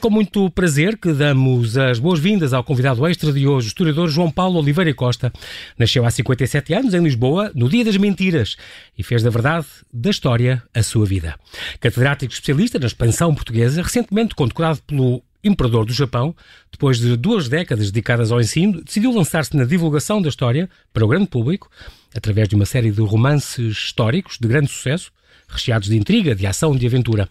com muito prazer que damos as boas-vindas ao convidado extra de hoje, o historiador João Paulo Oliveira Costa. Nasceu há 57 anos em Lisboa, no Dia das Mentiras, e fez da verdade, da história, a sua vida. Catedrático especialista na expansão portuguesa, recentemente condecorado pelo imperador do Japão, depois de duas décadas dedicadas ao ensino, decidiu lançar-se na divulgação da história para o grande público, através de uma série de romances históricos de grande sucesso, recheados de intriga, de ação, de aventura.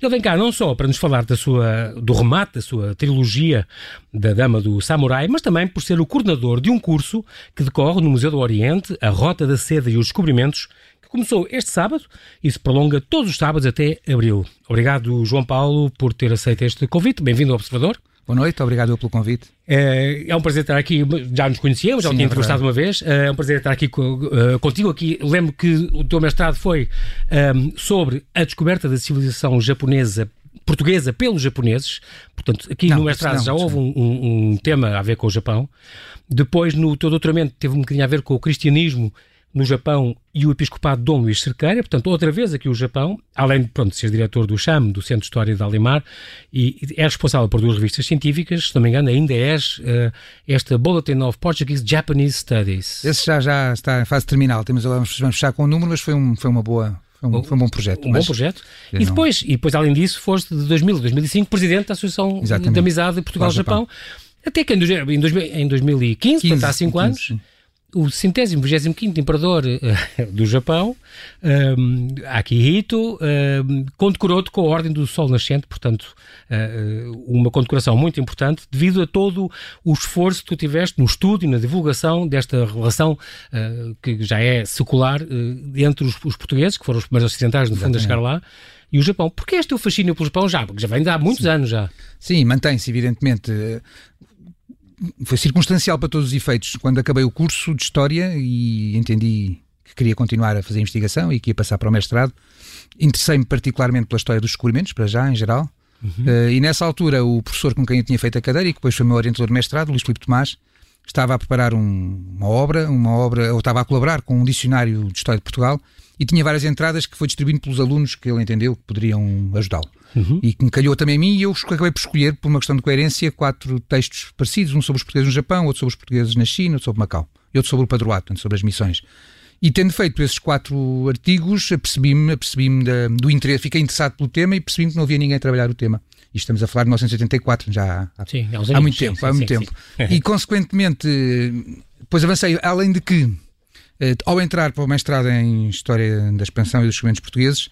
Ele vem cá não só para nos falar da sua, do remate da sua trilogia da Dama do Samurai, mas também por ser o coordenador de um curso que decorre no Museu do Oriente, a Rota da Seda e os Descobrimentos, que começou este sábado e se prolonga todos os sábados até abril. Obrigado, João Paulo, por ter aceito este convite. Bem-vindo ao Observador. Boa noite, obrigado pelo convite. É, é um prazer estar aqui, já nos conhecíamos, já o tinha é entrevistado uma vez, é um prazer estar aqui uh, contigo. Aqui lembro que o teu mestrado foi um, sobre a descoberta da civilização japonesa portuguesa pelos japoneses, portanto, aqui não, no mestrado já houve um, um, um, tema a ver com o Japão. Depois, no teu doutoramento, teve um bocadinho a ver com o cristianismo no Japão e o Episcopado Dom Luís Cerqueira, portanto, outra vez aqui o Japão, além de, pronto, ser diretor do CHAM, do Centro de História de Alimar, e é responsável por duas revistas científicas, se não me engano, ainda és uh, esta Bulletin of Portuguese Japanese Studies. Esse já, já está em fase terminal, temos, vamos, vamos fechar com o um número, mas foi, um, foi uma boa, foi um, foi um, bom projeto. Um bom projeto. E depois, e depois, além disso, foste de 2000 a 2005 presidente da Associação Exatamente. de Amizade Portugal-Japão. Até que em, em 2015, 15, portanto há 5 anos, 15, o centésimo, vigésimo quinto imperador uh, do Japão, um, Akihito, um, condecorou-te com a Ordem do Sol Nascente, portanto, uh, uma condecoração muito importante, devido a todo o esforço que tu tiveste no estudo e na divulgação desta relação uh, que já é secular entre os, os, portugueses, que foram os primeiros ocidentais, no fundo, a chegar lá, e o Japão. Porquê este teu fascínio pelo Japão já? Porque já vem de há muitos Sim. anos já. Sim, mantém-se, evidentemente foi circunstancial para todos os efeitos. Quando acabei o curso de História e entendi que queria continuar a fazer investigação e que ia passar para o mestrado, interessei-me particularmente pela história dos descobrimentos, para já, em geral. Uhum. Uh, e nessa altura, o professor com quem eu tinha feito a cadeira e que depois foi meu orientador de mestrado, Luís Filipe Tomás, estava a preparar um, uma obra, uma obra, ou estava a colaborar com um dicionário de História de Portugal e tinha várias entradas que foi distribuindo pelos alunos que ele entendeu que poderiam ajudá-lo. Uhum. E que me calhou também a mim, e eu acabei por escolher, por uma questão de coerência, quatro textos parecidos: um sobre os portugueses no Japão, outro sobre os portugueses na China, outro sobre Macau, e outro sobre o padroato, sobre as missões. E tendo feito esses quatro artigos, apercebi-me apercebi do interesse, fiquei interessado pelo tema e percebi-me que não havia ninguém a trabalhar o tema. E estamos a falar de 1984, já há, sim, há, há muito sim, tempo. Sim, há muito tempo. E, consequentemente, depois avancei, além de que, eh, ao entrar para o mestrado em História da Expansão e dos Descobrimentos Portugueses,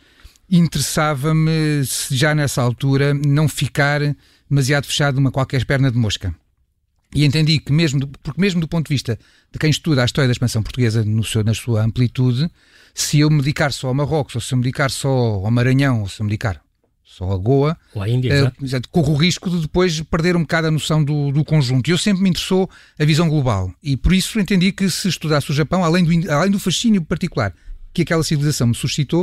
interessava-me, já nessa altura, não ficar demasiado fechado numa qualquer perna de mosca. E entendi que, mesmo, porque mesmo do ponto de vista de quem estuda a história da expansão portuguesa no seu, na sua amplitude, se eu me dedicar só ao Marrocos, ou se eu me dedicar só ao Maranhão, ou se eu me dedicar só a Goa, ou à Índia, uh, corro o risco de depois perder um bocado a noção do, do conjunto. E eu sempre me interessou a visão global. E por isso entendi que se estudasse o Japão, além do, além do fascínio particular que aquela civilização me suscitou,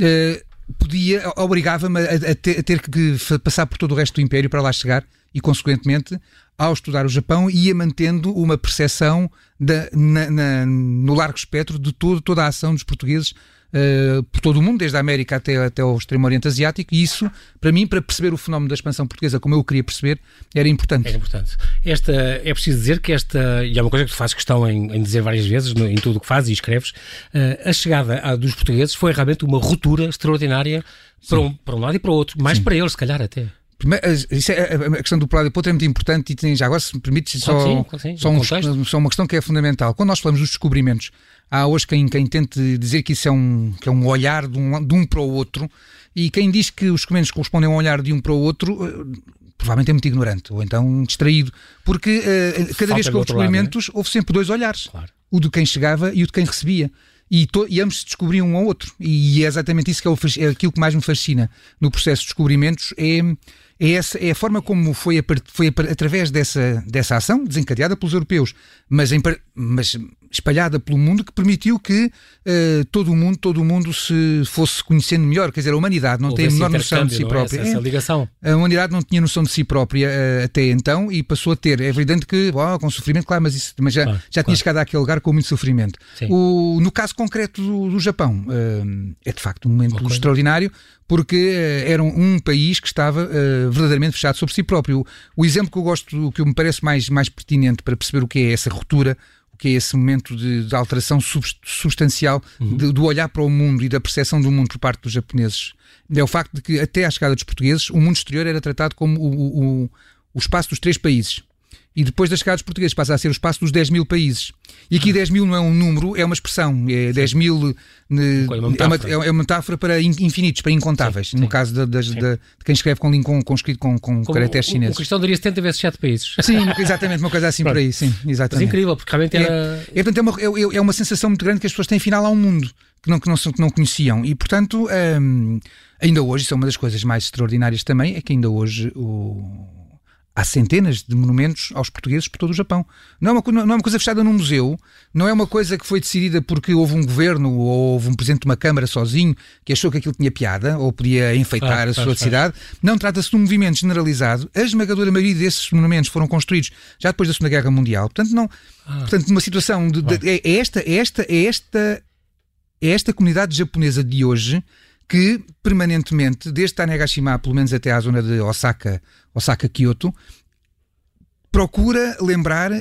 uh, podia, obrigava-me a, a, ter, a, ter, que passar por todo o resto do Império para lá chegar e, consequentemente, ao estudar o Japão, ia mantendo uma percepção da, na, na, no largo espectro de todo, toda a ação dos portugueses uh, por todo o mundo, desde a América até, até o Extremo Oriente Asiático, e isso, para mim, para perceber o fenómeno da expansão portuguesa como eu queria perceber, era importante. Era importante. Esta, é preciso dizer que esta, e é uma coisa que tu fazes questão em, em dizer várias vezes, no, em tudo o que fazes e escreves, uh, a chegada a, dos portugueses foi realmente uma ruptura extraordinária para um, para um lado e para o outro, mais Sim. para eles, se calhar até. Isso é, a questão do plano de potro é muito importante e tem, já agora, se me permites, só, sim, sim, só, um, só, uma questão que é fundamental. Quando nós falamos dos descobrimentos, há hoje quem, quem tente dizer que isso é um, que é um olhar de um, de um para o outro e quem diz que os descobrimentos correspondem a um olhar de um para o outro eh, provavelmente é muito ignorante ou então distraído, porque uh, cada Falta vez que houve descobrimentos lado, é? houve sempre dois olhares, claro. o de quem chegava e o de quem recebia. E, to, e, ambos se descobriam um ao outro. E é exatamente isso que é, o, é aquilo que mais me fascina no processo de descobrimentos, é é, essa, é a forma como foi, a, foi a, através dessa, dessa ação, desencadeada pelos europeus, mas, em, mas espalhada pelo mundo, que permitiu que uh, todo o mundo, todo o mundo se fosse conhecendo melhor. Quer dizer, a humanidade não tem a menor noção de si é? própria. Essa, essa ligação. A humanidade não tinha noção de si própria uh, até então e passou a ter. É evidente que, oh, com sofrimento, claro, mas, isso, mas já, claro, já tinha claro. chegado àquele lugar com muito sofrimento. O, no caso concreto do, do Japão, uh, é de facto um momento okay. extraordinário porque era um, um, país que estava verdadeiramente fechado sobre si próprio. O, o exemplo que eu gosto, que me parece mais, mais pertinente para perceber o que é essa ruptura, que é esse momento de, de alteração substancial uhum. de, do olhar para o mundo e da percepção do mundo por parte dos japoneses, é o facto de que até à chegada dos portugueses, o mundo exterior era tratado como o, o, o espaço dos três países e depois das chegadas portuguesas passa a ser o espaço dos 10 mil países. E aqui 10 mil não é um número, é uma expressão. É 10 mil ne, é, uma metáfora. É, uma, é uma metáfora para infinitos, para incontáveis. Sim, no sim. caso de, de, de, de, quem escreve com, com, com escrito com, com caracteres chineses. O cristão daria 70 vezes 7 países. Sim, exatamente, uma coisa assim por aí. Sim, exatamente. Mas incrível, porque realmente era. É, é, é, uma, é, é uma sensação muito grande que as pessoas têm final ao mundo que não, que não, que não conheciam. E, portanto, hum, ainda hoje, isso é uma das coisas mais extraordinárias também, é que ainda hoje o há centenas de monumentos aos portugueses por todo o Japão. Não é, uma, não é uma coisa fechada num museu, não é uma coisa que foi decidida porque houve um governo ou houve um presidente de uma Câmara sozinho que achou que aquilo tinha piada ou podia enfeitar a sua cidade. Não trata-se de um movimento generalizado. A esmagadora maioria desses monumentos foram construídos já depois da Segunda Guerra Mundial. Portanto, não, ah. portanto uma situação de, de, é, é esta, é esta, é esta, é esta comunidade japonesa de hoje que permanentemente, desde Tanegashima, pelo menos até à zona de Osaka, Osaka-Kyoto, procura lembrar uh,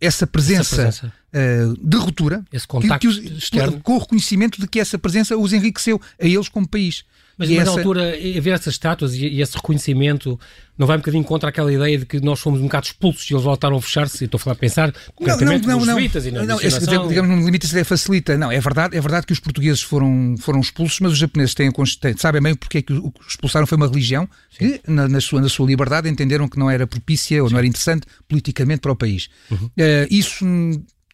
essa presença, essa presença. Uh, de ruptura, esse contacto que, que os, externo. com o reconhecimento de que essa presença os enriqueceu a eles como país. Mas, mas essa... na altura, ver essas estátuas e, e, esse reconhecimento não vai um bocadinho contra aquela ideia de que nós fomos um bocado expulsos e eles voltaram a fechar-se? Estou a falar a pensar concretamente não, não, não, não, não, esse, digamos, no limite isso facilita. Não, é verdade, é verdade que os portugueses foram, foram expulsos, mas os japoneses têm, têm, sabem bem porque é que o que expulsaram foi uma religião Sim. que, na, na, sua, na sua liberdade, entenderam que não era propícia ou Sim. não era interessante politicamente para o país. Uhum. Uh, isso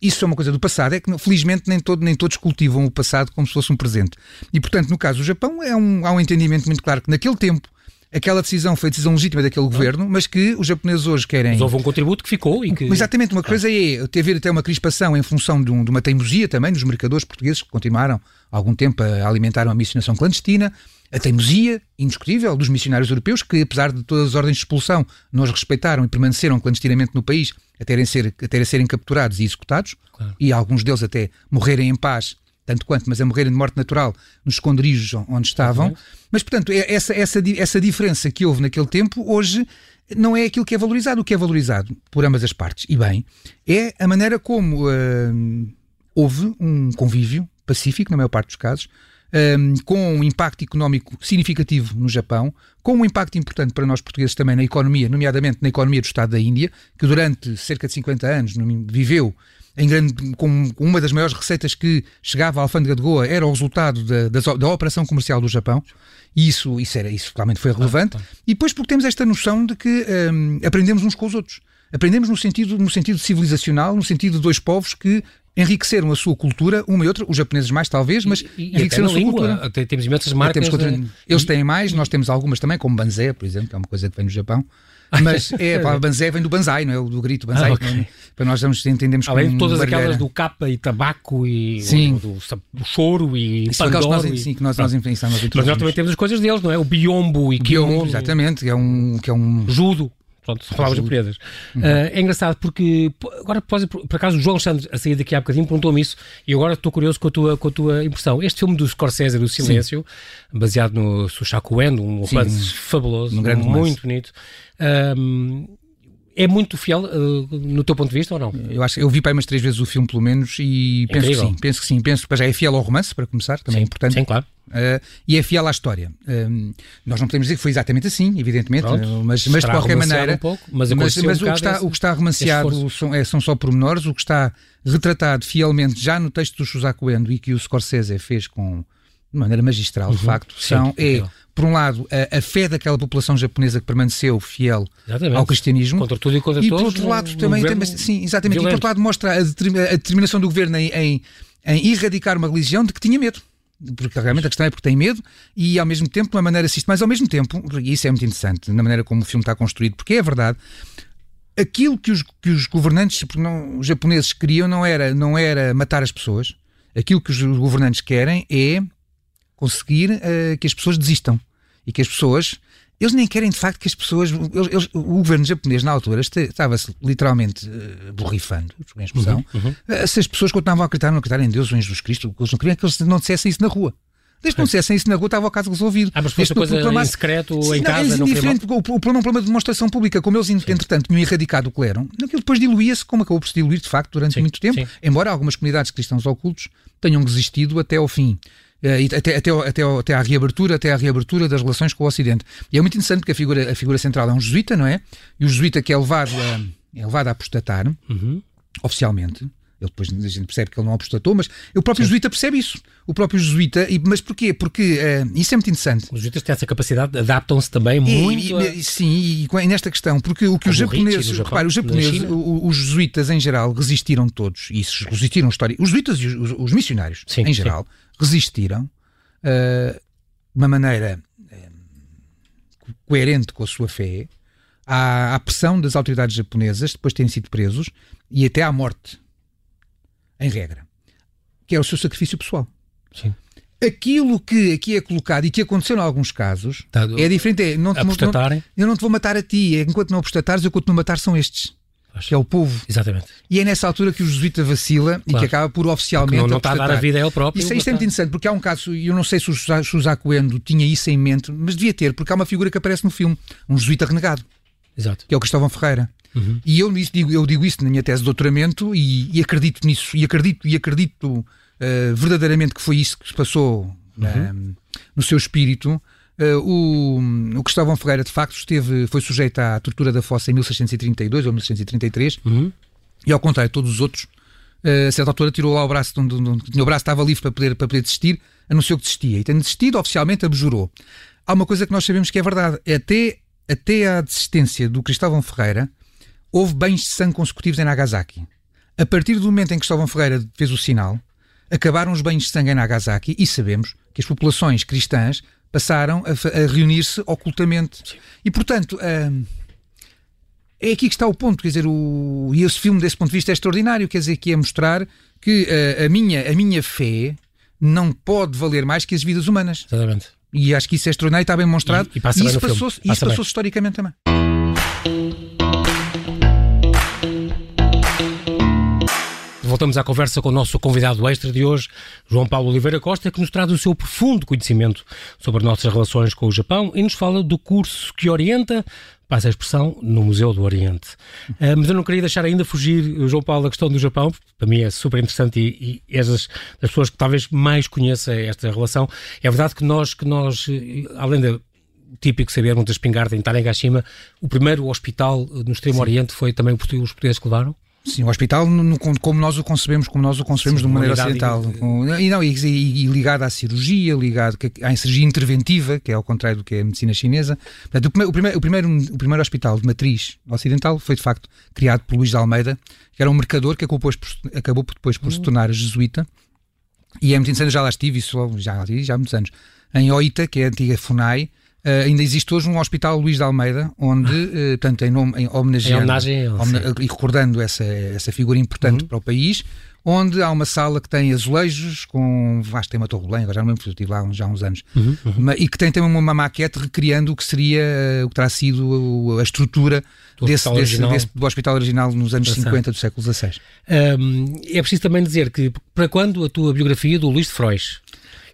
isso é uma coisa do passado, é que felizmente nem, todo, nem todos cultivam o passado como se fosse um presente. E portanto, no caso do Japão, é um, há um entendimento muito claro que naquele tempo aquela decisão foi a decisão legítima daquele governo, mas que os japoneses hoje querem. Mas houve um contributo que ficou e que. Exatamente, uma coisa é ter até uma crispação em função de, um, de, uma teimosia também dos mercadores portugueses que continuaram há algum tempo a alimentar uma missionação clandestina a teimosia indiscutível dos missionários europeus, que apesar de todas as ordens de expulsão, nos respeitaram e permaneceram clandestinamente no país até ser, até serem capturados e executados, claro. e alguns deles até morrerem em paz, tanto quanto, mas a morrerem de morte natural nos esconderijos onde estavam. Uhum. Mas, portanto, é essa, essa, essa diferença que houve naquele tempo, hoje não é aquilo que é valorizado. O que é valorizado por ambas as partes, e bem, é a maneira como uh, houve um convívio pacífico, na maior parte dos casos, um, com um impacto económico significativo no Japão, com um impacto importante para nós portugueses também na economia, nomeadamente na economia do Estado da Índia, que durante cerca de 50 anos viveu em grande, com uma das maiores receitas que chegava à alfândega de Goa era o resultado da, da, da operação comercial do Japão. E isso, isso, era, isso realmente foi relevante. E depois porque temos esta noção de que um, aprendemos uns com os outros. Aprendemos no sentido, no sentido civilizacional, no sentido de dois povos que enriqueceram a sua cultura, uma e outra, os japoneses mais talvez, mas e, e enriqueceram a sua língua. cultura. Temos imensas marcas. Temos, de... Eles têm mais, nós temos algumas também, como Banzé, por exemplo, que é uma coisa que vem no Japão. Mas é, a palavra banzé vem do banzai, não é? O do grito banzai. Ah, okay. Para nós vamos, entendemos Além de todas barreira. aquelas do capa e tabaco e sim. do, do, choro e Isso pandoro. Nós, e... Sim, que nós, nós influenciamos. Mas nós também temos as coisas deles, não é? O biombo e biombo, exatamente, que é um, que é um... Judo. Pronto, palavras japonesas. Uhum. Uh, é engraçado porque, agora, por, por acaso, o João Alexandre, a sair daqui há bocadinho, perguntou-me isso e agora estou curioso com a, tua, com a tua impressão. Este filme do Scorsese, do Silêncio, Sim. baseado no Sushaku Endo, um romance fabuloso, um muito bonito. Um, é muito fiel uh, no teu ponto de vista ou não? Eu acho eu vi para umas três vezes o filme pelo menos e penso Incrível. que sim, penso que sim, penso que já é fiel ao romance para começar, também sim, é importante. Sim, claro. Uh, e é fiel à história. Uh, nós não podemos dizer que foi exatamente assim, evidentemente, Pronto, mas, mas de qualquer maneira. Um pouco, mas, mas, mas um o, que está, o que está romanceado são, é, são só pormenores, o que está retratado fielmente já no texto do Shusaku Endo e que o Scorsese fez com de maneira magistral, uhum, de facto, são, é, por um lado, a, a, fé daquela população japonesa que permaneceu fiel exatamente. ao cristianismo. Contra tudo e contra e todos. por outro lado, também, também, sim, exatamente. Violento. E por outro lado, mostra a, determinação do governo em, em, em erradicar uma religião de que tinha medo porque realmente a questão é porque tem medo e ao mesmo tempo de uma maneira sistemática, mas ao mesmo tempo, e isso é muito interessante, na maneira como o filme está construído, porque é verdade, aquilo que os, que os governantes não, os japoneses queriam não era, não era matar as pessoas, aquilo que os governantes querem é conseguir uh, que as pessoas desistam e que as pessoas eles nem querem de facto que as pessoas. Eles, eles, o governo japonês, na altura, estava-se literalmente uh, borrifando, a expressão, uhum, uhum. Uh, se as pessoas continuavam a acreditar, não acreditar em Deus ou em Jesus Cristo, eles não queriam que eles não dissessem isso na rua. Desde que não dissessem isso na rua, estava o caso resolvido. Ah, mas fosse coisa problema... em secreto ou em casa. É indiferente, o, o problema é um problema de demonstração pública. Como eles, entretanto, tinham erradicado o clero, aquilo depois diluía-se, como acabou por se diluir, de facto, durante sim, muito tempo, sim. embora algumas comunidades cristãos ocultos tenham resistido até ao fim. Uh, até, até, até, até à reabertura, até à reabertura das relações com o Ocidente. E é muito interessante porque a figura, a figura central é um jesuíta, não é? E o jesuíta que é levado a, é levado a apostatar, uhum. oficialmente, ele depois a gente percebe que ele não apostatou, mas o próprio Sim. jesuíta percebe isso. O próprio jesuíta, e, mas porquê? Porque uh, isso é muito interessante. Os jesuítas têm essa capacidade, adaptam-se também muito. E, a... Sim, e, e, nesta questão, porque o que os japoneses, repare, os japoneses, os jesuítas em geral resistiram todos, isso resistiram história. Os jesuítas e os, os missionários sim, em geral sim. resistiram uh, de uma maneira uh, coerente com a sua fé à, à pressão das autoridades japonesas depois de terem sido presos e até à morte em regra, que é o seu sacrifício pessoal. Sim. Aquilo que aqui é colocado e que aconteceu em alguns casos tá, é diferente. É, não, não, eu não te vou matar a ti, é, enquanto não apostatares, eu continuo a matar são estes. Que é o povo. Exatamente. E é nessa altura que o jesuíta vacila claro. e que acaba por oficialmente. Não, não está a dar a vida a ele próprio. Isso, isto é muito interessante, porque há um caso, e eu não sei se o Suzaku Endo tinha isso em mente, mas devia ter, porque há uma figura que aparece no filme, um jesuíta renegado. Exato. Que é o Cristóvão Ferreira. Uhum. E eu digo, eu digo isso na minha tese de doutoramento e, e acredito nisso, e acredito, e acredito uh, verdadeiramente que foi isso que se passou uhum. uh, no seu espírito. Uh, o, o Cristóvão Ferreira, de facto, esteve, foi sujeito à tortura da fossa em 1632 ou 1633, uhum. e ao contrário de todos os outros, uh, a certa altura tirou lá o braço, de onde, onde, o braço estava livre para poder, para poder desistir, anunciou que desistia. E tendo desistido, oficialmente abjurou. Há uma coisa que nós sabemos que é verdade. Até, até a desistência do Cristóvão Ferreira, houve banhos de sangue consecutivos em Nagasaki. A partir do momento em que Cristóvão Ferreira fez o sinal, acabaram os banhos de sangue em Nagasaki e sabemos que as populações cristãs passaram a, a reunir-se ocultamente. E, portanto, hum, é aqui que está o ponto. Quer dizer, o, e esse filme, desse ponto de vista, é extraordinário. Quer dizer, que é mostrar que a, uh, a minha, a minha fé não pode valer mais que as vidas humanas. Exatamente. E acho que isso é extraordinário, está bem mostrado. E, e, e isso passou-se passou historicamente também. Voltamos à conversa com o nosso convidado extra de hoje, João Paulo Oliveira Costa, que nos traz o seu profundo conhecimento sobre nossas relações com o Japão e nos fala do curso que orienta, passa a expressão, no Museu do Oriente. Uh, mas eu não queria deixar ainda fugir, João Paulo, a questão do Japão, para mim é super interessante e, e és das, das pessoas que talvez mais conheça esta relação. É verdade que nós, que nós além da típico saber da espingarda em Tanegashima, o primeiro hospital no Extremo Sim. Oriente foi também os portugueses que levaram? Sim, o hospital no, como nós o concebemos, como nós o concebemos Sim, de uma maneira ocidental. E, não, e, e, ligado à cirurgia, ligado à cirurgia interventiva, que é ao contrário do que é a medicina chinesa. Portanto, o, primeiro, o, primeiro, o primeiro hospital de matriz ocidental foi de facto criado por Luís de Almeida, que era um mercador que acabou, por, acabou depois por se tornar jesuíta. E é muito interessante, já lá estive, isso já, já há muitos anos, em Oita, que é a antiga FUNAI, Uh, ainda existe hoje um hospital Luís de Almeida, onde, uh, portanto, em, nome, em homenageando, em homenagem ele, e recordando essa, essa figura importante uhum. para o país, onde há uma sala que tem azulejos com. Acho que tem uma torre agora já não me lembro, estive lá já há uns anos, uhum, uhum. e que tem também uma, maquete recriando o que seria, o que terá sido a estrutura desse, desse, desse, do hospital original nos anos 50 do século XVI. Um, é preciso também dizer que, para quando a tua biografia do Luís de Frois?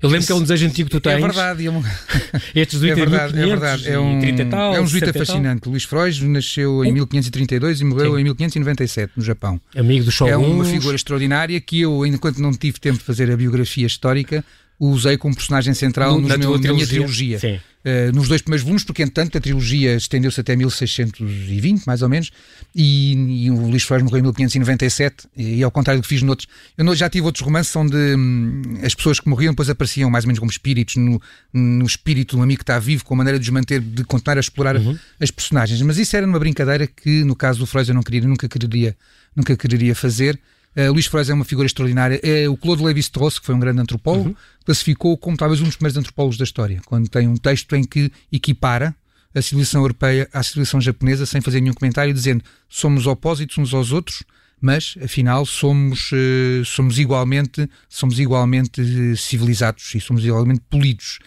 Eu lembro Isso, que é um desejo antigo que tu é tens. É verdade. É, um... Estes é verdade, é verdade. É um, tal, é um jesuíta fascinante. Luís Freud nasceu em 1532 e morreu Sim. em 1597 no Japão. Amigo do Shogun. É uma figura extraordinária que eu, enquanto não tive tempo de fazer a biografia histórica, o usei como personagem central no, na, meu, na minha trilogia. Uh, nos dois primeiros volumes, porque entretanto a trilogia estendeu-se até 1620, mais ou menos, e, e o Luís Flores morreu em 1597, e, e ao contrário do que fiz noutros. Eu já tive outros romances onde hum, as pessoas que morriam depois apareciam mais ou menos como espíritos, no, no espírito de um amigo que está vivo, com a maneira de os manter, de continuar a explorar uhum. as personagens. Mas isso era numa brincadeira que, no caso do Freud, eu não queria, nunca quereria, nunca quereria fazer. Uh, Luís Freire é uma figura extraordinária. É, o Claude Lévi-Strauss, que foi um grande antropólogo, uhum. classificou como talvez um dos primeiros antropólogos da história, quando tem um texto em que equipara a civilização europeia à civilização japonesa sem fazer nenhum comentário, dizendo somos opósitos uns aos outros, mas afinal somos, uh, somos igualmente somos igualmente civilizados e somos igualmente polidos.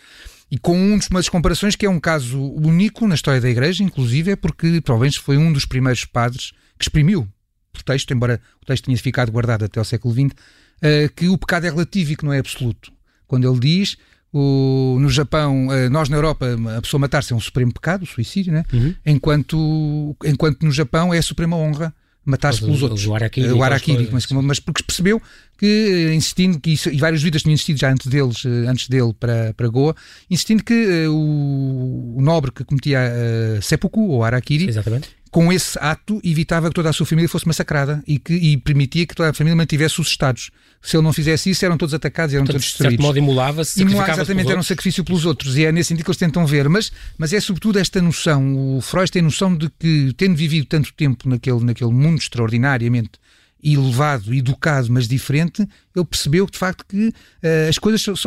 E com um uma das comparações que é um caso único na história da Igreja, inclusive, é porque provavelmente foi um dos primeiros padres que exprimiu por texto, embora o texto tenha ficado guardado até ao século XX, uh, que o pecado é relativo e que não é absoluto. Quando ele diz O, no Japão, uh, nós na Europa, a pessoa matar-se é um supremo pecado, o suicídio, né? Uhum. enquanto, enquanto no Japão é a suprema honra matar-se pelos outros. O Arakiri. O Arakiri mas, mas, porque percebeu que, insistindo, que isso, e vários líderes tinham insistido já antes, deles, antes dele para, para Goa, insistindo que uh, o, o, nobre que cometia uh, seppuku, ou Arakiri, Exatamente com esse ato evitava que toda a sua família fosse massacrada e, que, e permitia que toda a família mantivesse os estados. Se ele não fizesse isso, eram todos atacados, eram Portanto, todos destruídos. De certo modo, imolava-se, Imolava, exatamente, era um sacrifício pelos outros. E é nesse sentido que eles tentam ver. Mas, mas é sobretudo esta noção. O Freud tem noção de que, tendo vivido tanto tempo naquele, naquele mundo extraordinariamente elevado, educado, mas diferente, ele percebeu de facto que uh, as coisas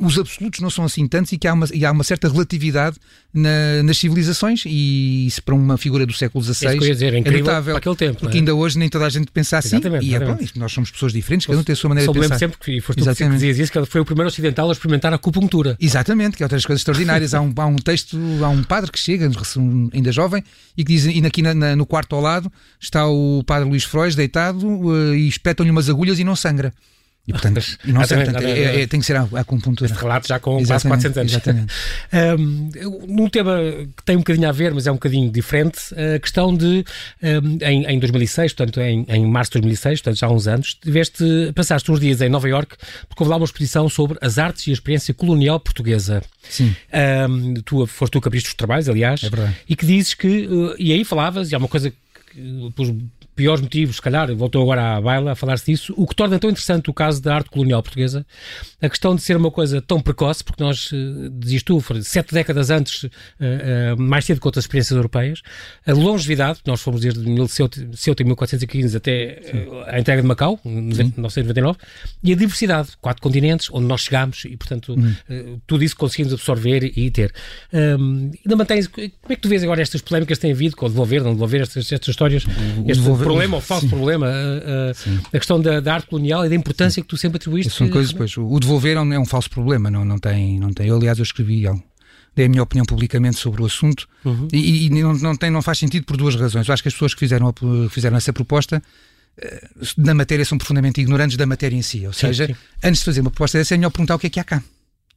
os absolutos não são assim tantos e que há uma, e há uma certa relatividade na, nas civilizações e isso para uma figura do século XVI dizer, é, é notável, para aquele tempo, porque é? ainda hoje nem toda a gente pensa assim exatamente, e é, bom, nós somos pessoas diferentes, cada um tem a sua maneira de pensar. sempre que foste tu que dizias isso, que foi o primeiro ocidental a experimentar a acupuntura. Exatamente, que é outras coisas extraordinárias. há, um, há um texto, há um padre que chega, ainda jovem, e que diz, e aqui na, na, no quarto ao lado está o padre Luís Freud deitado uh, e espetam-lhe umas agulhas e não sangra. E, portanto, e não sei, portanto, é, é, tem que ser a, a acupuntura. Este relato já com quase 400 anos. Exatamente. um, num tema que tem um bocadinho a ver, mas é um bocadinho diferente, a questão de, um, em, em 2006, portanto, em, em março de 2006, portanto, já há uns anos, tiveste, passaste uns dias em Nova York porque houve lá uma exposição sobre as artes e a experiência colonial portuguesa. Sim. Um, tu, foste tu que abriste os trabalhos, aliás, é verdade. e que dizes que, uh, e aí falavas, e há uma coisa que, piores motivos, se calhar, voltou agora à baila a falar-se disso, o que torna tão interessante o caso da arte colonial portuguesa, a questão de ser uma coisa tão precoce, porque nós, eh, tu, sete décadas antes, uh, uh, mais cedo que outras experiências europeias, a longevidade, nós fomos desde Ceuta em 1415 até uh, a entrega de Macau, em 1999, e a diversidade, quatro continentes, onde nós chegámos e, portanto, uhum. tudo isso conseguimos absorver e ter. Um, ainda mantens, como é que tu vês agora estas polémicas que têm havido com devolver, não devolver estas, estas histórias? O, este, devolver problema ou falso problema, a, a questão da, da, arte colonial e da importância que tu sempre atribuíste. São coisas, pois, o devolver é um, é um falso problema, não, não, tem, não tem. Eu, aliás, eu escrevi algo dei a minha opinião publicamente sobre o assunto uhum. e, e, não, não, tem, não faz sentido por duas razões. Eu acho que as pessoas que fizeram, fizeram essa proposta eh, na matéria são profundamente ignorantes da matéria em si. Ou seja, sim, sim. antes de fazer uma proposta dessa é melhor perguntar o que é que há cá.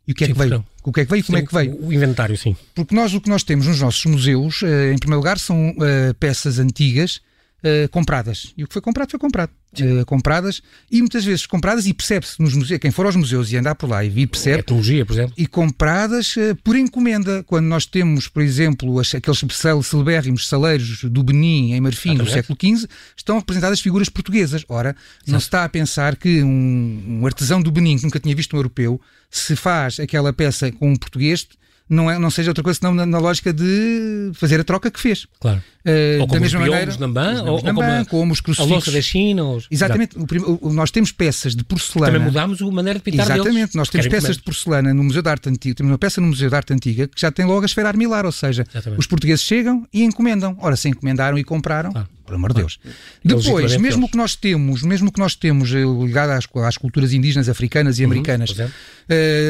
E o que é sim, que veio? O que é que veio e como é que veio? O inventário, sim. Porque nós o que nós temos nos nossos museus, eh, em primeiro lugar, são uh, peças antigas Uh, compradas. E o que foi comprado foi comprado. Uh, compradas e muitas vezes compradas e percebe-se nos museus, quem for aos museus e andar por lá e percebe. Etnologia, por exemplo. E compradas uh, por encomenda. Quando nós temos, por exemplo, as, aqueles celebérrimos saleiros do Benin em Marfim do século XV, estão representadas figuras portuguesas. Ora, não se está a pensar que um, um artesão do Benin que nunca tinha visto um europeu se faz aquela peça com um português não, é, não seja outra coisa senão na, na lógica de fazer a troca que fez. Claro. Uh, ou da mesma maneira, Nambã, ou, ou como, a, como os crucifixos. A da China. Ou... Exatamente. O, o, nós temos peças de porcelana. Também mudámos a maneira de pintar Exatamente. Deles. Nós temos peças de porcelana no Museu de Arte Antiga. Temos uma peça no Museu de Arte Antiga que já tem logo a esfera armilar, ou seja, Exatamente. os portugueses chegam e encomendam. Ora, se encomendaram e compraram, claro. Por amor de Deus. Depois, mesmo o que nós temos, mesmo que nós temos eh, ligado às, às culturas indígenas, africanas e uhum, americanas, uh,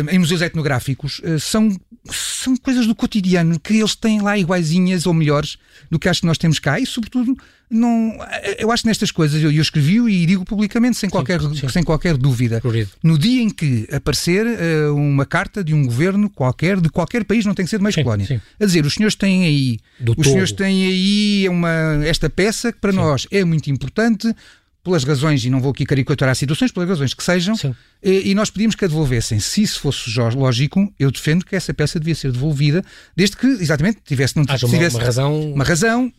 em museus etnográficos, uh, são, são coisas do cotidiano que eles têm lá iguaizinhas ou melhores do que acho que nós temos cá. Isso sobretudo, não, eu acho que nestas coisas, eu, eu escrevi e digo publicamente, sem qualquer, sim, sim. Sem qualquer dúvida. No dia em que aparecer uh, uma carta de um governo qualquer, de qualquer país, não tem que ser de mais colónia, a dizer, os senhores têm aí, Do os todo. senhores têm aí uma, esta peça que para nós é muito importante, pelas razões, e não vou aqui caricaturar situações, pelas razões que sejam, e, e, nós pedimos que a devolvessem. Se isso fosse lógico, eu defendo que essa peça devia ser devolvida, desde que, exatamente, tivesse, não, tivesse uma, uma razão, uma razão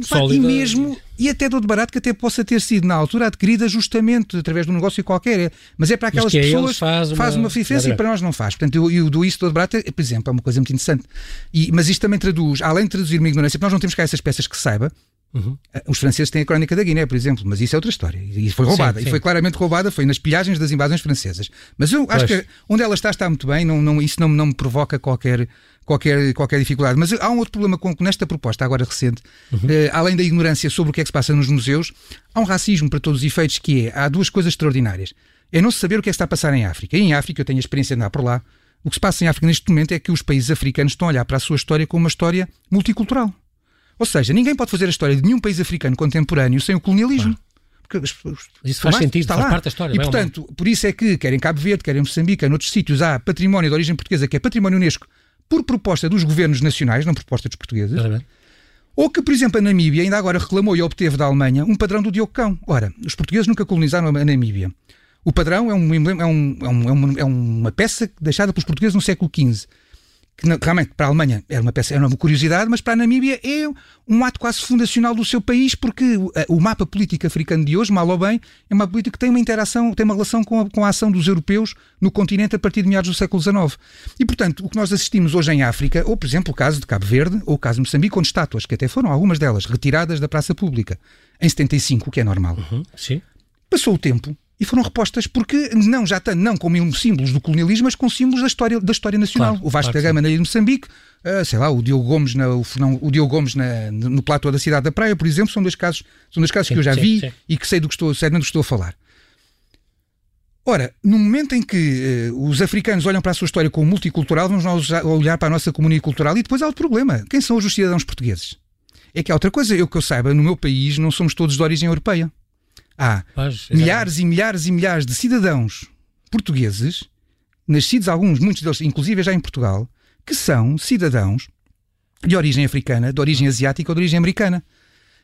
Sólida. E mesmo, e até dou de barato que até possa ter sido na altura adquirida justamente através de um negócio qualquer. É, mas é para aquelas pessoas faz uma, faz uma diferença e para nós não faz. Portanto, eu, eu dou isso todo de barato, por exemplo, é uma coisa muito interessante. E, mas isto também traduz, além de traduzir uma ignorância, porque nós não temos cá essas peças que saiba, Uhum. Os franceses têm a crónica da Guiné, por exemplo, mas isso é outra história. E foi roubada. Sim, sim. E foi claramente roubada, foi nas pilhagens das invasões francesas. Mas eu acho pois. que onde ela está, está muito bem, não, não, isso não, não me provoca qualquer, qualquer, qualquer dificuldade. Mas há um outro problema com, nesta proposta, agora recente, uhum. eh, além da ignorância sobre o que é que se passa nos museus, há um racismo para todos os efeitos que é, há duas coisas extraordinárias. É não se saber o que é que está a passar em África. E em África, eu tenho a experiência de andar por lá, o que se passa em África neste momento é que os países africanos estão a olhar para a sua história como uma história multicultural. Ou seja, ninguém pode fazer a história de nenhum país africano contemporâneo sem o colonialismo. os, isso faz sentido, faz lá. parte da história. E, portanto, por isso é que, quer em Cabo Verde, quer em Moçambique, quer noutros sítios, há património de origem portuguesa, que é património Unesco, por proposta dos governos nacionais, não por proposta dos portugueses. Ou que, por exemplo, a Namíbia ainda agora reclamou e obteve da Alemanha um padrão do Diogo Cão. Ora, os portugueses nunca colonizaram a Namíbia. O padrão é, um, é, um, é, um, é uma peça deixada pelos portugueses no século XV que realmente para a Alemanha era uma peça, era uma curiosidade, mas para a Namíbia é um ato quase fundacional do seu país, porque o mapa político africano de hoje, mal ou bem, é uma política que tem uma interação, tem uma relação com a, com a ação dos europeus no continente a partir de meados do século XIX. E, portanto, o que nós assistimos hoje em África, ou, por exemplo, o caso de Cabo Verde, ou o caso de Moçambique, com estátuas, que até foram algumas delas retiradas da praça pública, em 75, o que é normal. Uhum, sim. Passou o tempo, e foram repostas porque, não já tanto, não como símbolos do colonialismo, mas com símbolos da história, da história nacional. Claro, o Vasco claro da Gama na ilha de Moçambique, uh, sei lá, o Diogo Gomes, na, o, não, o Diogo Gomes na, no platô da cidade da Praia, por exemplo, são dois casos, são dois casos sim, que eu já sim, vi sim. e que sei do que estou, sei do que estou a falar. Ora, no momento em que uh, os africanos olham para a sua história como multicultural, vamos nós olhar para a nossa comunidade cultural e depois há outro problema. Quem são os cidadãos portugueses? É que há outra coisa, eu que eu saiba, no meu país não somos todos de origem europeia. Há milhares e milhares e milhares de cidadãos portugueses, nascidos alguns, muitos deles, inclusive já em Portugal, que são cidadãos de origem africana, de origem asiática ou de origem americana.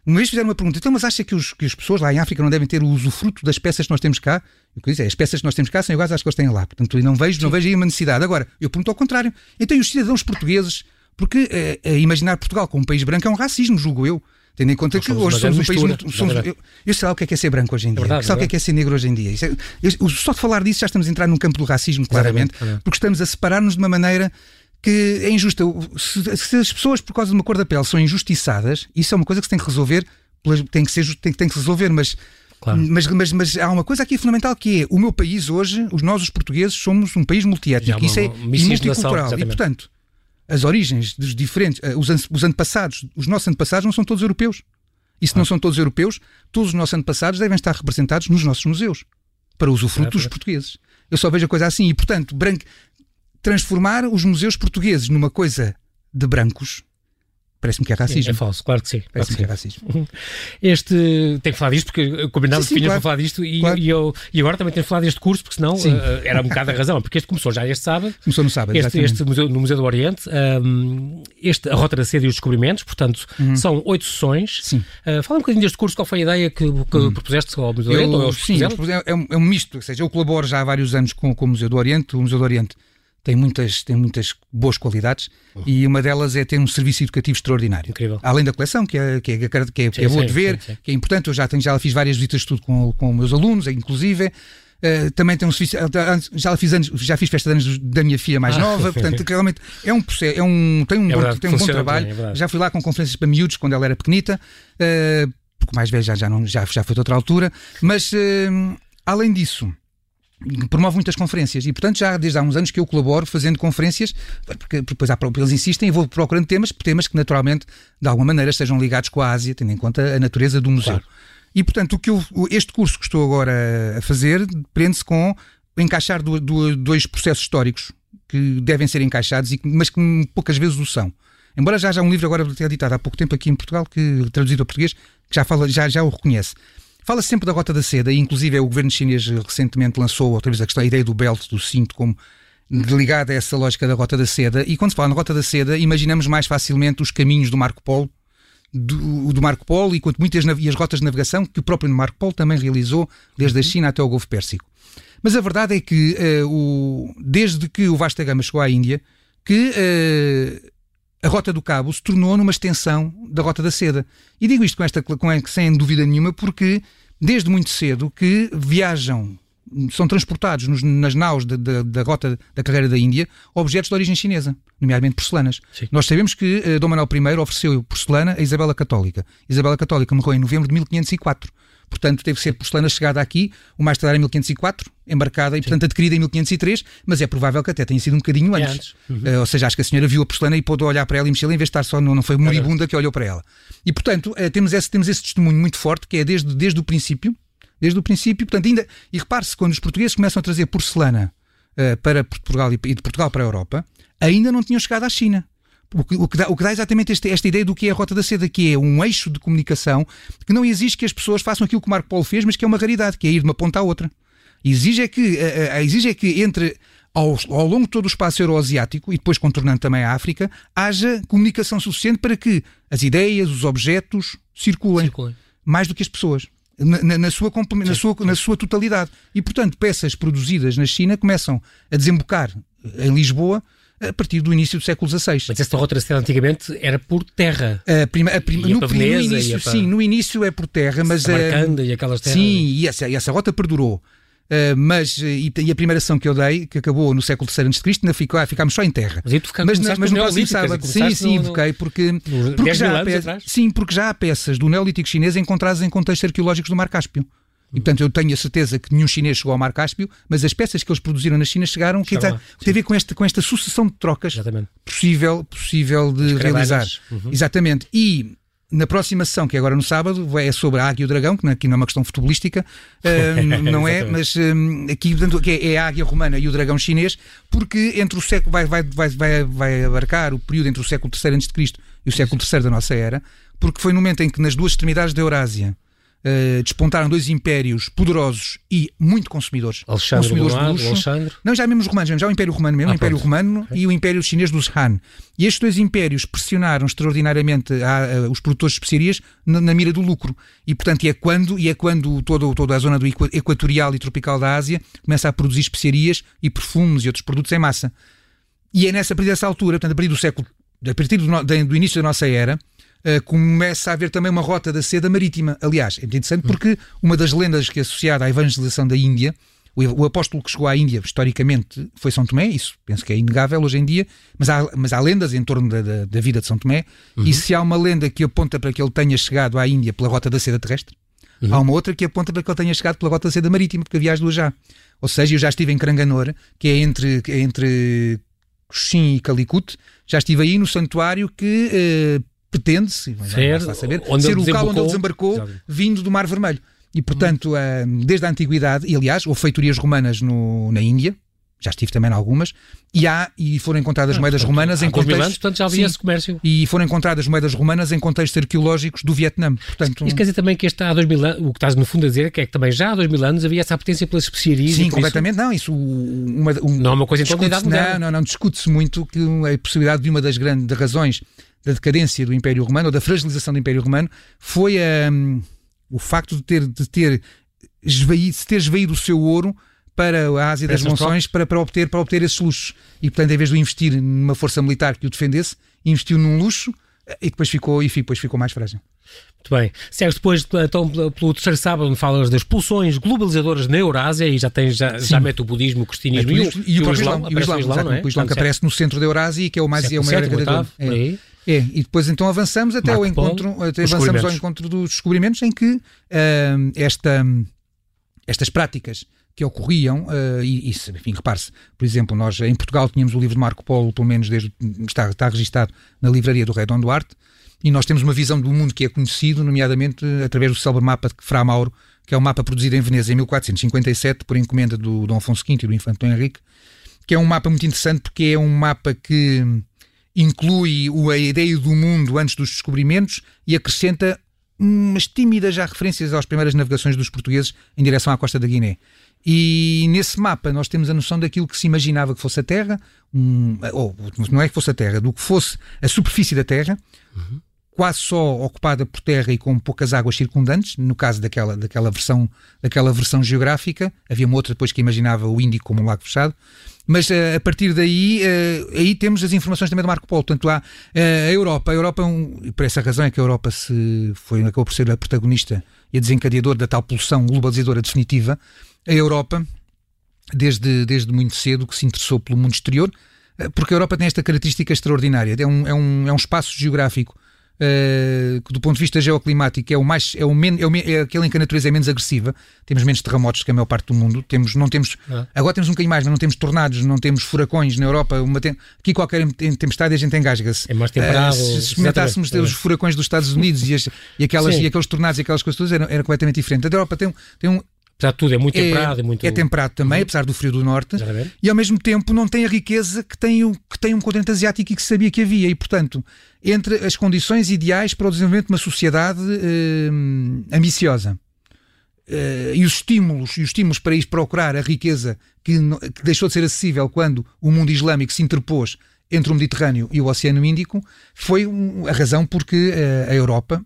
Uma vez fizeram uma pergunta, então, mas acha que, os, que as pessoas lá em África não devem ter o usufruto das peças que nós temos cá? Eu disse, é, as peças que nós temos cá são iguais às que eles têm lá. Portanto, não vejo, não vejo aí uma necessidade. Agora, eu pergunto ao contrário. Então, os cidadãos portugueses, porque é, imaginar Portugal como um país branco é um racismo, julgo eu. Tendo em conta que hoje somos um país muito. Somos, eu, eu, sei lá o que é, que é ser branco hoje em dia. É verdade, sei lá o que é, que é ser negro hoje em dia. É, eu, só de falar disso já estamos a entrar no campo do racismo, claramente, porque estamos a separar-nos de uma maneira que é injusta. Se, se, as pessoas, por causa de uma cor da pele, são injustiçadas, isso é uma coisa que se tem que resolver, tem que, ser, tem, tem que se resolver, mas. Claro. Mas, mas, mas há uma coisa aqui fundamental que é o meu país hoje, os nós, os portugueses, somos um país multiétnico. Isso é multicultural. E, portanto, as origens dos diferentes, eh, os, os antepassados, os nossos antepassados não são todos europeus. E se ah. não são todos europeus, todos os nossos antepassados devem estar representados nos nossos museus, para usufruto dos portugueses. Eu só vejo a coisa assim. E, portanto, branco, transformar os museus portugueses numa coisa de brancos Parece-me que é racismo. É falso, claro que sim. Parece-me que é racismo. Uhum. Este, tem que falar disto, porque combinado sim, sim, claro. falar disto e, claro. e, eu, e agora também tenho que falar deste curso, porque senão uh, era um bocado a razão, porque este começou já este sábado. Começou no sábado, este, este museu, no Museu do Oriente, um, este, a Rota da Seda e os Descobrimentos, portanto, uhum. são oito sessões. Sim. Uh, fala um bocadinho deste curso, qual foi a ideia que, que uhum. propuseste ao Museu do Oriente? Eu, sim, é um, é um misto, ou seja, eu colaboro já há vários anos com, com o Museu do Oriente, o Museu do Oriente tem muitas, tem muitas boas qualidades uhum. e uma delas é ter um serviço educativo extraordinário. Incrível. Além da coleção, que é, que é, que é, sim, é boa sim, de ver, sim, que é importante. Eu já, tenho, já fiz várias visitas de estudo com, com meus alunos, inclusive. Uh, também tem um serviço, já fiz, anos, já fiz festa de anos da minha filha mais ah, nova, portanto, realmente é um processo, é um, tem um, é verdade, bom, tem um bom trabalho. Bem, é já fui lá com conferências para miúdos quando ela era pequenita, uh, porque mais velha já, já, não, já, já foi de outra altura, mas uh, além disso promove muitas conferências e, portanto, já desde há uns anos que eu colaboro fazendo conferências, porque depois há, eles insistem e vou procurando temas, temas que naturalmente, de alguma maneira, estejam ligados com a Ásia, tendo em conta a natureza do museu. Claro. E, portanto, o que eu, este curso que estou agora a fazer prende-se com encaixar do, do, dois processos históricos que devem ser encaixados, e, mas que poucas vezes o são. Embora já haja um livro agora editado há pouco tempo aqui em Portugal, que traduzido a português, que já, fala, já, já o reconhece. Fala -se sempre da Rota da Seda, e inclusive o governo chinês recentemente lançou outra vez a questão, a ideia do belt, do cinto, como ligada a essa lógica da Rota da Seda. E quando se fala na Rota da Seda, imaginamos mais facilmente os caminhos do Marco Polo, do, do Marco Polo e quanto muitas e as rotas de navegação que o próprio Marco Polo também realizou desde a uhum. China até o Golfo Pérsico. Mas a verdade é que uh, o, desde que o Vasta Gama chegou à Índia, que uh, a Rota do Cabo se tornou numa extensão da Rota da Seda. E digo isto com esta, com, sem dúvida nenhuma porque desde muito cedo que viajam, são transportados nos, nas naus de, de, da Rota da Carreira da Índia objetos de origem chinesa, nomeadamente porcelanas. Sim. Nós sabemos que uh, Dom Manuel I ofereceu porcelana a Isabela Católica. Isabela Católica morreu em novembro de 1504. Portanto, teve que ser porcelana chegada aqui, o mais tardar em 1504, embarcada e, Sim. portanto, adquirida em 1503, mas é provável que até tenha sido um bocadinho antes. antes. Uhum. Uh, ou seja, acho que a senhora viu a porcelana e pôde olhar para ela e mexer em vez de estar só, não, não foi moribunda que olhou para ela. E, portanto, uh, temos, esse, temos esse testemunho muito forte, que é desde, desde o princípio, desde o princípio, portanto, ainda, e repare-se, quando os portugueses começam a trazer porcelana uh, para Portugal e de Portugal para a Europa, ainda não tinham chegado à China. O que, o que, dá, o que dá exatamente este, esta ideia do que é a Rota da Seda, que é um eixo de comunicação que não exige que as pessoas façam aquilo que o Marco Polo fez, mas que é uma raridade, que é ir de uma ponta à outra. Exige é que, a, a, exige é que entre ao, ao, longo de todo o espaço euroasiático e depois contornando também a África, haja comunicação suficiente para que as ideias, os objetos circulem, circulem. mais do que as pessoas. Na, na, na, sua, na, sua, na sua totalidade. E, portanto, peças produzidas na China começam a desembocar em Lisboa a partir do início do século XVI. Mas essa rota antigamente era por terra. A prima, a prima, no, Veneza, no, início, para... sim, no início é por terra, mas Samarcanda e aquelas terras. Sim, e essa, essa rota perdurou. Uh, mas e, e, a primeira ação que eu dei, que acabou no século III a.C., ainda ficou, ficámos só em terra. Mas, tu mas, mas no próximo sábado, sim, sim, invoquei, porque, porque já peças, sim, porque já há peças do Neolítico chinês encontradas em contextos arqueológicos do Mar Cáspio. E portanto eu tenho a certeza que nenhum chinês chegou ao Mar Cáspio, mas as peças que eles produziram na China chegaram, que tem, tem a ver com esta, com esta sucessão de trocas possível, possível de realizar. Uhum. Exatamente. E na próxima sessão, que é agora no sábado, é sobre a Águia e o Dragão, que aqui não é uma questão futebolística, uh, não é? Mas um, aqui portanto, é, é, a Águia Romana e o Dragão Chinês, porque entre o século vai, vai, vai, vai, vai abarcar o período entre o século III a.C. e o século III da nossa era, porque foi no momento em que nas duas extremidades da Eurásia Uh, despontaram dois impérios poderosos e muito consumidores. Alexandre consumidores de luxo. Alexandre. Não, já mesmo os romanos, já o Império Romano mesmo, ah, o Império pronto. Romano okay. e o Império Chinês dos Han. E estes dois impérios pressionaram extraordinariamente a, a, os produtores de especiarias na, na, mira do lucro. E, portanto, e é quando, e é quando todo, toda a zona do equatorial e tropical da Ásia começa a produzir especiarias e perfumes e outros produtos em massa. E é nessa, a partir dessa altura, portanto, a partir do século, a partir do, do início da nossa era, uh, começa a haver também uma rota da seda marítima. Aliás, é interessante porque uma das lendas que é associada à evangelização da Índia, o, o apóstolo que chegou à Índia, historicamente, foi São Tomé, isso penso que é inegável hoje em dia, mas há, mas há lendas em torno da, da, da vida de São Tomé, uhum. e se há uma lenda que aponta para que ele tenha chegado à Índia pela rota da seda terrestre, uhum. há uma outra que aponta para que ele tenha chegado pela rota da seda marítima, porque havia as duas já. Ou seja, eu já estive em Cranganor, que é entre, é entre Coxim e Calicut, já estive aí no santuário que eh, pretende-se, ser, saber, ser o local onde ele desembarcou, vindo do Mar Vermelho. E, portanto, hum. desde a antiguidade, e aliás, houve feiturias romanas no, na Índia, já estive também em algumas, e há e foram encontradas ah, moedas portanto, romanas em contextos. Anos, portanto, já havia sim, esse comércio. E foram encontradas moedas romanas em contextos arqueológicos do Vietnã. Portanto, Isso quer dizer também que este há dois mil anos, o que estás no fundo a dizer é que também já há dois mil anos havia essa apetência pelas especiarias. Sim, completamente. Isso... Não, isso. Uma, um, não é uma coisa em Não, não, não. Discute-se muito que a possibilidade de uma das grandes razões da decadência do Império Romano, ou da fragilização do Império Romano, foi um, o facto de ter, de ter esvaído, ter esvaído o seu ouro para a Ásia das Monções para, para, obter, para obter esses luxos. E, portanto, em vez de investir numa força militar que o defendesse, investiu num luxo e depois ficou, e depois ficou mais frágil. Muito bem. Segues depois, então, pelo terceiro sábado, onde falas das pulsões globalizadoras na Eurásia e já, tens, já, já mete o budismo, o cristianismo e, o, e, o, o Islão. E o Islão, o Islão, não é? o Islão que aparece no centro da Eurásia e que é o mais é o maior agregador. É. É, e depois então avançamos até Marco ao encontro, Polo, até avançamos ao encontro dos descobrimentos em que uh, esta, estas práticas que ocorriam, uh, e, e enfim, repare-se, por exemplo, nós em Portugal tínhamos o livro de Marco Polo, pelo menos desde, está, está registado na livraria do Rei Dom Duarte, e nós temos uma visão do mundo que é conhecido, nomeadamente através do célebre mapa de Fra Mauro, que é um mapa produzido em Veneza em 1457 por encomenda do Dom Afonso V e do Infante Dom Henrique, que é um mapa muito interessante porque é um mapa que inclui a ideia do mundo antes dos descobrimentos e acrescenta umas tímidas já referências às primeiras navegações dos portugueses em direção à costa da Guiné. E nesse mapa nós temos a noção daquilo que se imaginava que fosse a Terra, um, ou não é que fosse a Terra, do que fosse a superfície da Terra, uhum. quase só ocupada por terra e com poucas águas circundantes, no caso daquela, daquela, versão, daquela versão geográfica. Havia uma outra depois que imaginava o Índico como um lago fechado. Mas uh, a partir daí, uh, aí temos as informações também do Marco Polo. Portanto, há uh, a Europa. A Europa, é um, por essa razão é que a Europa se foi, acabou por ser a protagonista e a desencadeadora da tal pulsão globalizadora definitiva. A Europa, desde, desde muito cedo, que se interessou pelo mundo exterior, porque a Europa tem esta característica extraordinária. É um, é um, é um espaço geográfico uh, que do ponto de vista geoclimático é o mais é, o men, é, é aquele em que a natureza é menos agressiva. Temos menos terremotos que a maior parte do mundo. Temos, não temos, é. Agora temos um bocadinho mais, mas não temos tornados, não temos furacões na Europa. Uma tem, aqui qualquer tempestade a gente engasga-se. É mais temperado. Uh, se experimentássemos os furacões dos Estados Unidos e, as, e, aquelas, e aqueles tornados e aquelas coisas todas, era, era completamente diferente. A Europa tem, tem um Apesar de tudo, é muito temperado. É, muito... é temperado também, uhum. apesar do frio do norte. E ao mesmo tempo não tem a riqueza que tem, o, que tem um continente asiático e que se sabia que havia. E, portanto, entre as condições ideais para o desenvolvimento de uma sociedade eh, ambiciosa Uh, e os estímulos e os estímulos para ir procurar a riqueza que, que, deixou de ser acessível quando o mundo islâmico se interpôs entre o Mediterrâneo e o Oceano Índico foi um, a razão porque uh, a Europa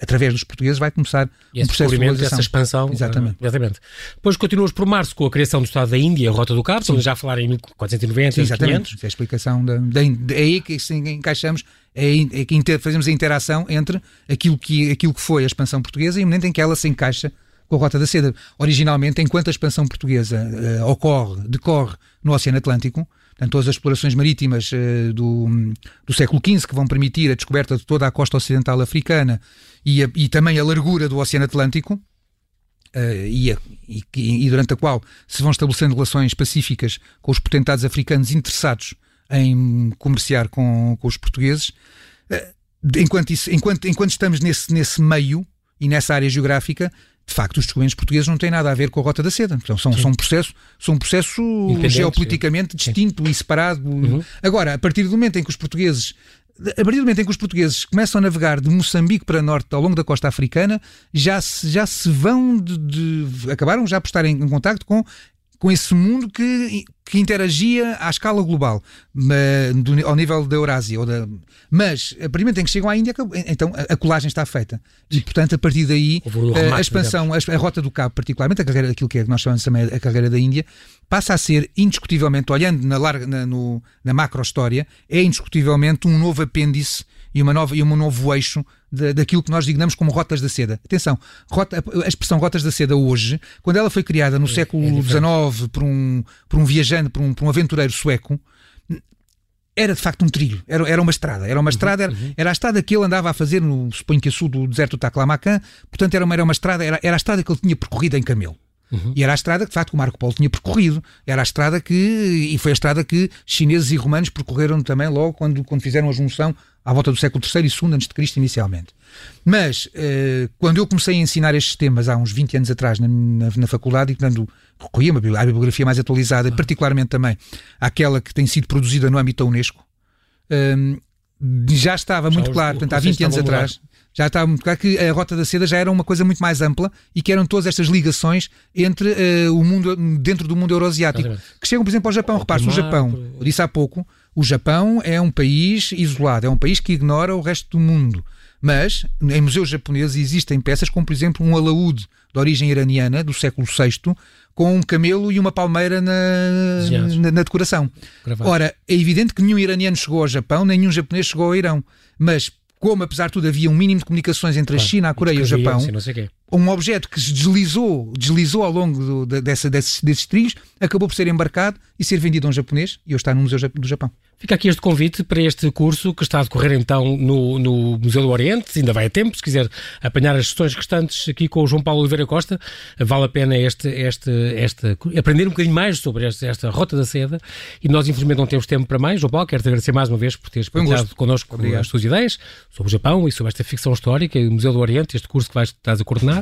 através dos portugueses vai começar e um processo de globalização. essa expansão. Exatamente. Uh, exatamente. Depois continuas por março com a criação do Estado da Índia, a Rota do Cabo, estamos já a falar em 1490, Sim, exatamente. 500. É a explicação da, da, é aí que encaixamos é, é que inter, fazemos a interação entre aquilo que, aquilo que foi a expansão portuguesa e o momento em que ela se encaixa com a Rota da Seda. Originalmente, enquanto a expansão portuguesa uh, ocorre, decorre no Oceano Atlântico, portanto, as explorações marítimas uh, do, do século XV que vão permitir a descoberta de toda a costa ocidental africana e, a, e também a largura do Oceano Atlântico, Uh, e, a, e, e, durante a qual se vão estabelecendo relações pacíficas com os potentados africanos interessados em comerciar com, com os portugueses. Eh, enquanto, isso, enquanto, enquanto estamos nesse, nesse meio e nessa área geográfica, de facto, os descobrimentos portugueses não têm nada a ver com a Rota da Seda. Então, são, são um processo, são um processo geopoliticamente sim. distinto e separado. Uhum. Agora, a partir do momento em que os portugueses a partir do momento em que os portugueses começam a navegar de Moçambique para norte ao longo da costa africana, já se, já se vão de, de acabaram já por estar em, em contacto com com esse mundo que, que interagia à escala global, do, ao nível da Eurásia. Ou da, mas, a partir do momento em que chegam à Índia, então a, a colagem está feita. E, portanto, a partir daí, a, a expansão, a, a, rota do cabo, particularmente, a carreira, aquilo que é, nós chamamos também a carreira da Índia, passa a ser indiscutivelmente, olhando na, larga, na, no, na macro-história, é indiscutivelmente um novo apêndice e, uma nova, e um novo eixo de, daquilo que nós designamos como rotas da seda. Atenção, rota, a expressão rotas da seda hoje, quando ela foi criada no é, século XIX é por, um, por um viajante, por um, por um aventureiro sueco, era de facto um trilho, era, era uma estrada, era uma uhum, estrada, era, uhum. era, a estrada que ele andava a fazer no, suponho que a sul do deserto do Taklamakan, portanto era uma, era uma estrada, era, era a estrada que ele tinha percorrido em camelo. Uhum. E era a estrada que, de facto, o Marco Polo tinha percorrido. Era a estrada que, e foi a estrada que chineses e romanos percorreram também logo quando, quando fizeram a junção à volta do século III e II Cristo inicialmente. Mas, eh, quando eu comecei a ensinar estes temas há uns 20 anos atrás na, na, na faculdade, e quando recorria à bibliografia mais atualizada, ah. particularmente também àquela que tem sido produzida no âmbito da Unesco, eh, já estava já muito os, claro, portanto, há 20 anos atrás, já estava muito claro que a Rota da Seda já era uma coisa muito mais ampla e que eram todas estas ligações entre uh, o mundo, dentro do mundo euroasiático, que chegam, por exemplo, ao Japão. Repare-se, o Japão, eu disse há pouco, o Japão é um país isolado, é um país que ignora o resto do mundo. Mas em museus japoneses existem peças como, por exemplo, um alaúde de origem iraniana do século VI com um camelo e uma palmeira na, na, na, decoração. Gravado. Ora, é evidente que nenhum iraniano chegou ao Japão, nenhum japonês chegou ao Irão. Mas como apesar de tudo havia um mínimo de comunicações entre a China, a Coreia e o Japão, um objeto que se deslizou, deslizou ao longo do, dessa, desses, desses trios, acabou por ser embarcado e ser vendido a um japonês e hoje está no Museu do Japão. Fica aqui este convite para este curso que está a decorrer então no, no Museu do Oriente, ainda vai a tempo, se quiser apanhar as sessões restantes aqui com o João Paulo Oliveira Costa, vale a pena este, este, este, aprender um bocadinho mais sobre esta, esta Rota da Seda e nós infelizmente não temos tempo para mais. João Paulo, quero-te agradecer mais uma vez por teres partilhado um connosco Obrigado. as tuas ideias sobre o Japão e sobre esta ficção histórica e o Museu do Oriente, este curso que vais, estás a coordenar.